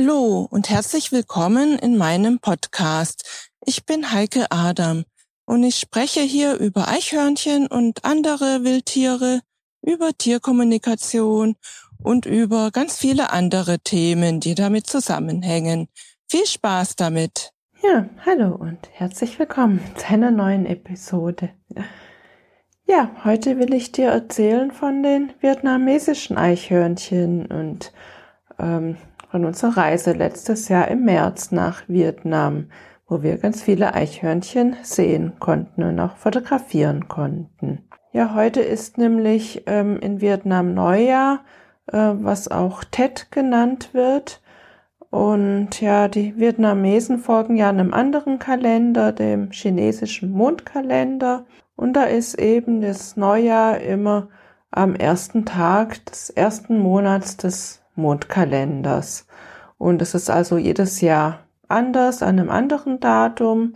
Hallo und herzlich willkommen in meinem Podcast. Ich bin Heike Adam und ich spreche hier über Eichhörnchen und andere Wildtiere, über Tierkommunikation und über ganz viele andere Themen, die damit zusammenhängen. Viel Spaß damit! Ja, hallo und herzlich willkommen zu einer neuen Episode. Ja, heute will ich dir erzählen von den vietnamesischen Eichhörnchen und ähm, von unserer Reise letztes Jahr im März nach Vietnam, wo wir ganz viele Eichhörnchen sehen konnten und auch fotografieren konnten. Ja, heute ist nämlich ähm, in Vietnam Neujahr, äh, was auch Tet genannt wird. Und ja, die Vietnamesen folgen ja einem anderen Kalender, dem chinesischen Mondkalender. Und da ist eben das Neujahr immer am ersten Tag des ersten Monats des Mondkalenders. Und es ist also jedes Jahr anders, an einem anderen Datum.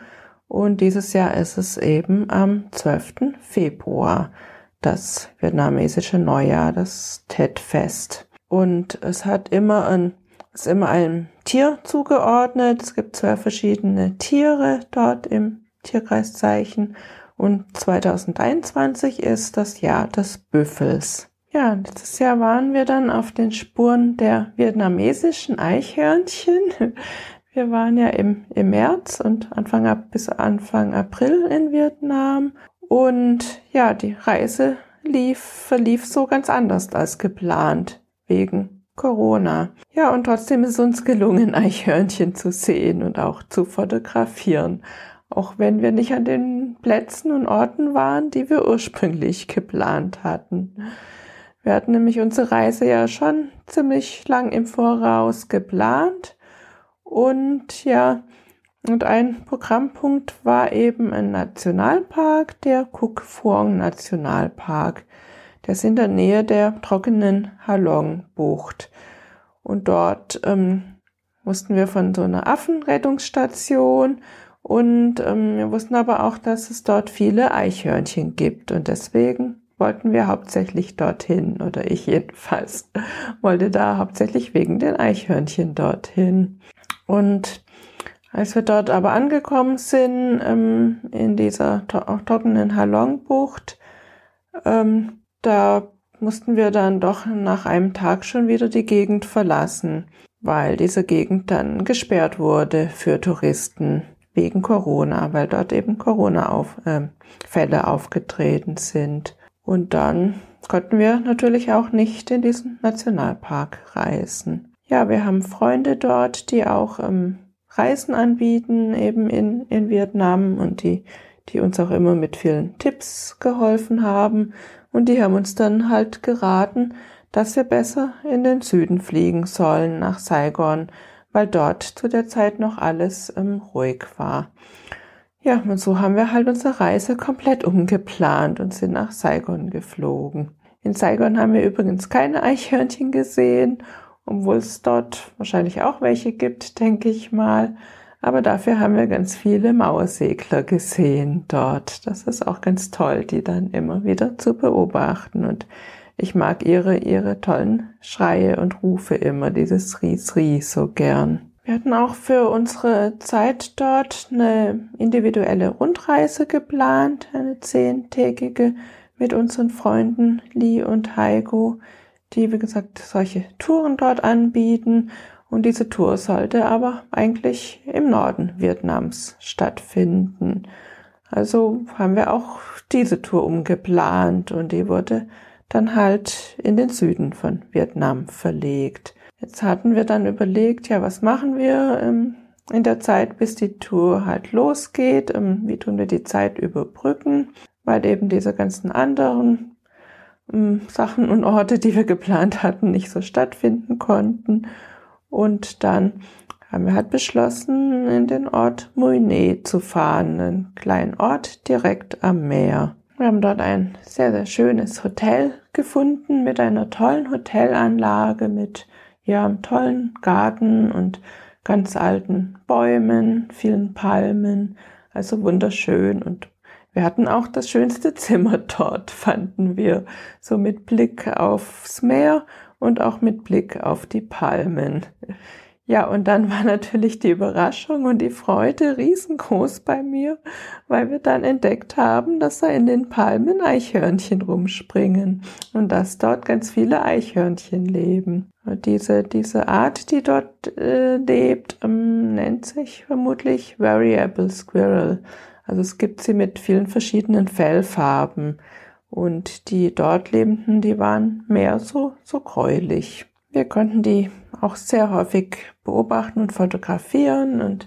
Und dieses Jahr ist es eben am 12. Februar, das vietnamesische Neujahr, das Tet-Fest. Und es hat immer ein, ist immer einem Tier zugeordnet. Es gibt zwei verschiedene Tiere dort im Tierkreiszeichen. Und 2021 ist das Jahr des Büffels. Ja, letztes Jahr waren wir dann auf den Spuren der vietnamesischen Eichhörnchen. Wir waren ja im, im März und Anfang ab bis Anfang April in Vietnam. Und ja, die Reise lief, verlief so ganz anders als geplant, wegen Corona. Ja, und trotzdem ist es uns gelungen, Eichhörnchen zu sehen und auch zu fotografieren. Auch wenn wir nicht an den Plätzen und Orten waren, die wir ursprünglich geplant hatten. Wir hatten nämlich unsere Reise ja schon ziemlich lang im Voraus geplant und ja, und ein Programmpunkt war eben ein Nationalpark, der Kuk Phuong Nationalpark. Der ist in der Nähe der trockenen Halong Bucht. Und dort ähm, mussten wir von so einer Affenrettungsstation und ähm, wir wussten aber auch, dass es dort viele Eichhörnchen gibt und deswegen wollten wir hauptsächlich dorthin, oder ich jedenfalls wollte da hauptsächlich wegen den Eichhörnchen dorthin. Und als wir dort aber angekommen sind, ähm, in dieser trockenen Halongbucht, ähm, da mussten wir dann doch nach einem Tag schon wieder die Gegend verlassen, weil diese Gegend dann gesperrt wurde für Touristen wegen Corona, weil dort eben Corona-Fälle äh, aufgetreten sind. Und dann konnten wir natürlich auch nicht in diesen Nationalpark reisen. Ja, wir haben Freunde dort, die auch ähm, Reisen anbieten, eben in, in Vietnam und die, die uns auch immer mit vielen Tipps geholfen haben. Und die haben uns dann halt geraten, dass wir besser in den Süden fliegen sollen, nach Saigon, weil dort zu der Zeit noch alles ähm, ruhig war. Ja, und so haben wir halt unsere Reise komplett umgeplant und sind nach Saigon geflogen. In Saigon haben wir übrigens keine Eichhörnchen gesehen, obwohl es dort wahrscheinlich auch welche gibt, denke ich mal. Aber dafür haben wir ganz viele Mauersegler gesehen dort. Das ist auch ganz toll, die dann immer wieder zu beobachten. Und ich mag ihre, ihre tollen Schreie und Rufe immer, dieses Ries Ries so gern. Wir hatten auch für unsere Zeit dort eine individuelle Rundreise geplant, eine zehntägige mit unseren Freunden Lee und Heiko, die, wie gesagt, solche Touren dort anbieten. Und diese Tour sollte aber eigentlich im Norden Vietnams stattfinden. Also haben wir auch diese Tour umgeplant und die wurde dann halt in den Süden von Vietnam verlegt. Jetzt hatten wir dann überlegt, ja, was machen wir ähm, in der Zeit, bis die Tour halt losgeht? Ähm, wie tun wir die Zeit überbrücken? Weil eben diese ganzen anderen ähm, Sachen und Orte, die wir geplant hatten, nicht so stattfinden konnten. Und dann haben wir halt beschlossen, in den Ort Mouinet zu fahren, einen kleinen Ort direkt am Meer. Wir haben dort ein sehr, sehr schönes Hotel gefunden mit einer tollen Hotelanlage, mit ja, einen tollen Garten und ganz alten Bäumen, vielen Palmen, also wunderschön und wir hatten auch das schönste Zimmer dort, fanden wir, so mit Blick aufs Meer und auch mit Blick auf die Palmen. Ja, und dann war natürlich die Überraschung und die Freude riesengroß bei mir, weil wir dann entdeckt haben, dass da in den Palmen Eichhörnchen rumspringen und dass dort ganz viele Eichhörnchen leben. Diese, diese Art, die dort äh, lebt, ähm, nennt sich vermutlich Variable Squirrel. Also es gibt sie mit vielen verschiedenen Fellfarben. Und die dort lebenden, die waren mehr so, so gräulich. Wir konnten die auch sehr häufig beobachten und fotografieren und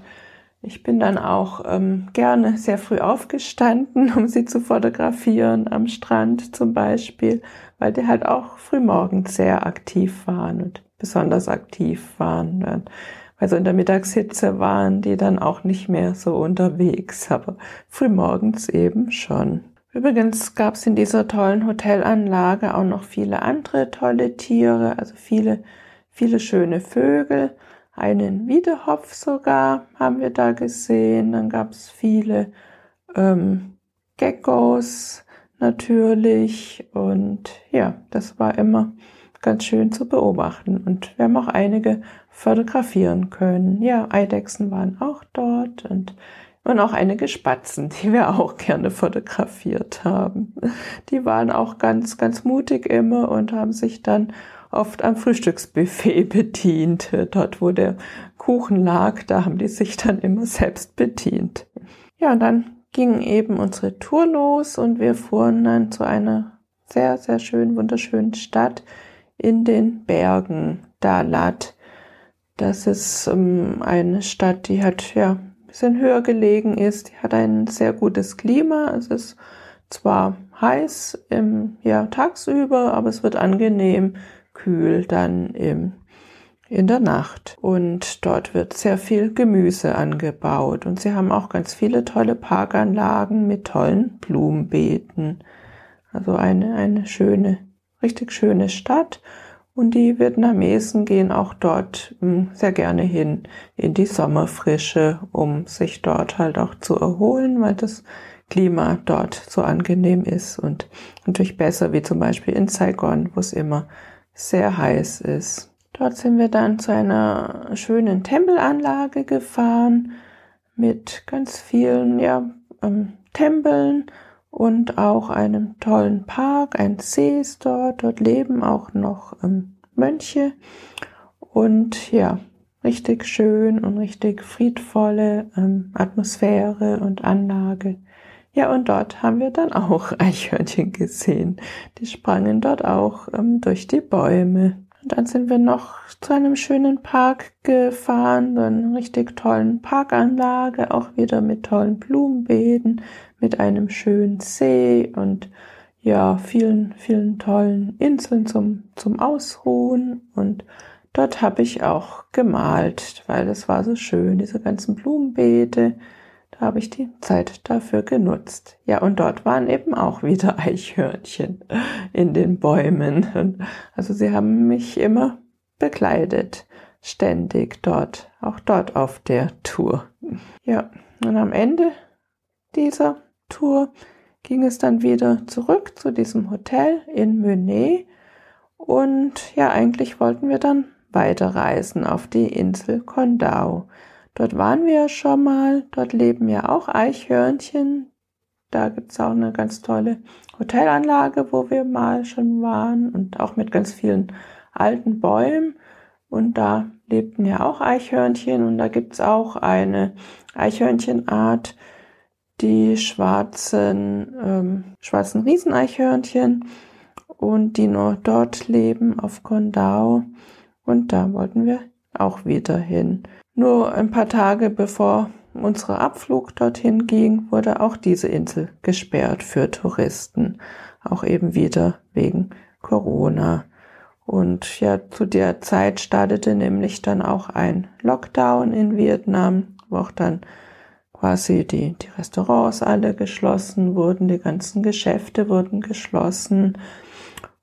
ich bin dann auch ähm, gerne sehr früh aufgestanden, um sie zu fotografieren, am Strand zum Beispiel, weil die halt auch frühmorgens sehr aktiv waren und besonders aktiv waren. Also in der Mittagshitze waren die dann auch nicht mehr so unterwegs, aber frühmorgens eben schon. Übrigens gab es in dieser tollen Hotelanlage auch noch viele andere tolle Tiere, also viele, viele schöne Vögel. Einen Wiedehopf sogar haben wir da gesehen. Dann gab es viele ähm, Geckos natürlich. Und ja, das war immer ganz schön zu beobachten. Und wir haben auch einige fotografieren können. Ja, Eidechsen waren auch dort und und auch einige Spatzen, die wir auch gerne fotografiert haben. Die waren auch ganz, ganz mutig immer und haben sich dann oft am Frühstücksbuffet bedient. Dort, wo der Kuchen lag, da haben die sich dann immer selbst bedient. Ja, und dann ging eben unsere Tour los und wir fuhren dann zu einer sehr, sehr schönen, wunderschönen Stadt in den Bergen, Dalat. Das ist ähm, eine Stadt, die hat ja bisschen höher gelegen ist. Die hat ein sehr gutes Klima. Es ist zwar heiß im, ja, tagsüber, aber es wird angenehm kühl dann im, in der Nacht. Und dort wird sehr viel Gemüse angebaut. Und sie haben auch ganz viele tolle Parkanlagen mit tollen Blumenbeeten. Also eine, eine schöne, richtig schöne Stadt. Und die Vietnamesen gehen auch dort hm, sehr gerne hin in die Sommerfrische, um sich dort halt auch zu erholen, weil das Klima dort so angenehm ist und natürlich besser wie zum Beispiel in Saigon, wo es immer sehr heiß ist. Dort sind wir dann zu einer schönen Tempelanlage gefahren mit ganz vielen ja, ähm, Tempeln und auch einem tollen Park. Ein See ist dort. Dort leben auch noch ähm, Mönche. Und ja, richtig schön und richtig friedvolle ähm, Atmosphäre und Anlage. Ja, und dort haben wir dann auch Eichhörnchen gesehen. Die sprangen dort auch ähm, durch die Bäume. Und dann sind wir noch zu einem schönen Park gefahren, so einer richtig tollen Parkanlage, auch wieder mit tollen Blumenbeeten, mit einem schönen See und ja, vielen, vielen tollen Inseln zum, zum Ausruhen. Und dort habe ich auch gemalt, weil es war so schön, diese ganzen Blumenbeete. Da habe ich die Zeit dafür genutzt. Ja, und dort waren eben auch wieder Eichhörnchen in den Bäumen. Also sie haben mich immer begleitet, ständig dort, auch dort auf der Tour. Ja, und am Ende dieser Tour ging es dann wieder zurück zu diesem Hotel in Menet. Und ja, eigentlich wollten wir dann weiterreisen auf die Insel Kondau. Dort waren wir ja schon mal, dort leben ja auch Eichhörnchen. Da gibt's auch eine ganz tolle Hotelanlage, wo wir mal schon waren und auch mit ganz vielen alten Bäumen. Und da lebten ja auch Eichhörnchen und da gibt's auch eine Eichhörnchenart, die schwarzen, ähm, schwarzen Rieseneichhörnchen und die nur dort leben auf Kondau. Und da wollten wir auch wieder hin. Nur ein paar Tage bevor unser Abflug dorthin ging, wurde auch diese Insel gesperrt für Touristen. Auch eben wieder wegen Corona. Und ja, zu der Zeit startete nämlich dann auch ein Lockdown in Vietnam, wo auch dann quasi die, die Restaurants alle geschlossen wurden, die ganzen Geschäfte wurden geschlossen.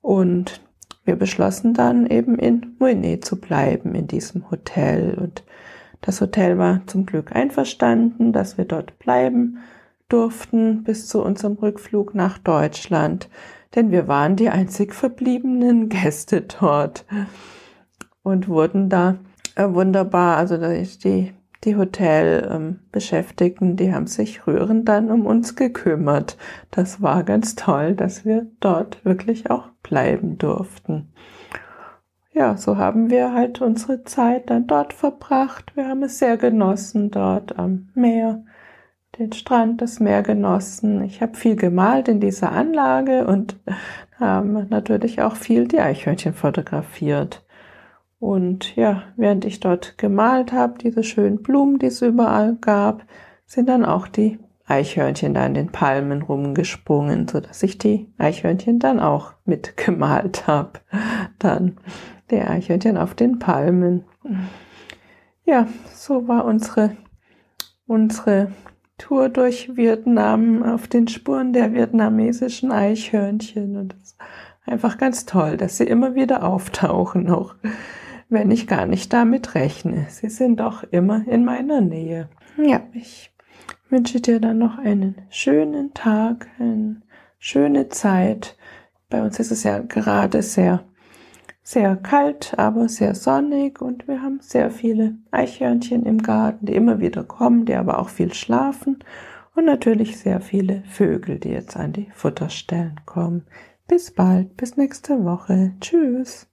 Und wir beschlossen dann eben in Muine zu bleiben, in diesem Hotel. Und das Hotel war zum Glück einverstanden, dass wir dort bleiben durften bis zu unserem Rückflug nach Deutschland, denn wir waren die einzig verbliebenen Gäste dort und wurden da äh, wunderbar. Also die, die Hotelbeschäftigten, ähm, die haben sich rührend dann um uns gekümmert. Das war ganz toll, dass wir dort wirklich auch bleiben durften. Ja, so haben wir halt unsere Zeit dann dort verbracht. Wir haben es sehr genossen dort am Meer den Strand, das Meer genossen. Ich habe viel gemalt in dieser Anlage und haben natürlich auch viel die Eichhörnchen fotografiert. Und ja, während ich dort gemalt habe, diese schönen Blumen, die es überall gab, sind dann auch die Eichhörnchen da in den Palmen rumgesprungen, so dass ich die Eichhörnchen dann auch mitgemalt habe. Dann die Eichhörnchen auf den Palmen. Ja, so war unsere unsere Tour durch Vietnam auf den Spuren der vietnamesischen Eichhörnchen. Und das ist einfach ganz toll, dass sie immer wieder auftauchen, auch wenn ich gar nicht damit rechne. Sie sind doch immer in meiner Nähe. Ja, ich wünsche dir dann noch einen schönen Tag, eine schöne Zeit. Bei uns ist es ja gerade sehr sehr kalt, aber sehr sonnig und wir haben sehr viele Eichhörnchen im Garten, die immer wieder kommen, die aber auch viel schlafen und natürlich sehr viele Vögel, die jetzt an die Futterstellen kommen. Bis bald, bis nächste Woche. Tschüss.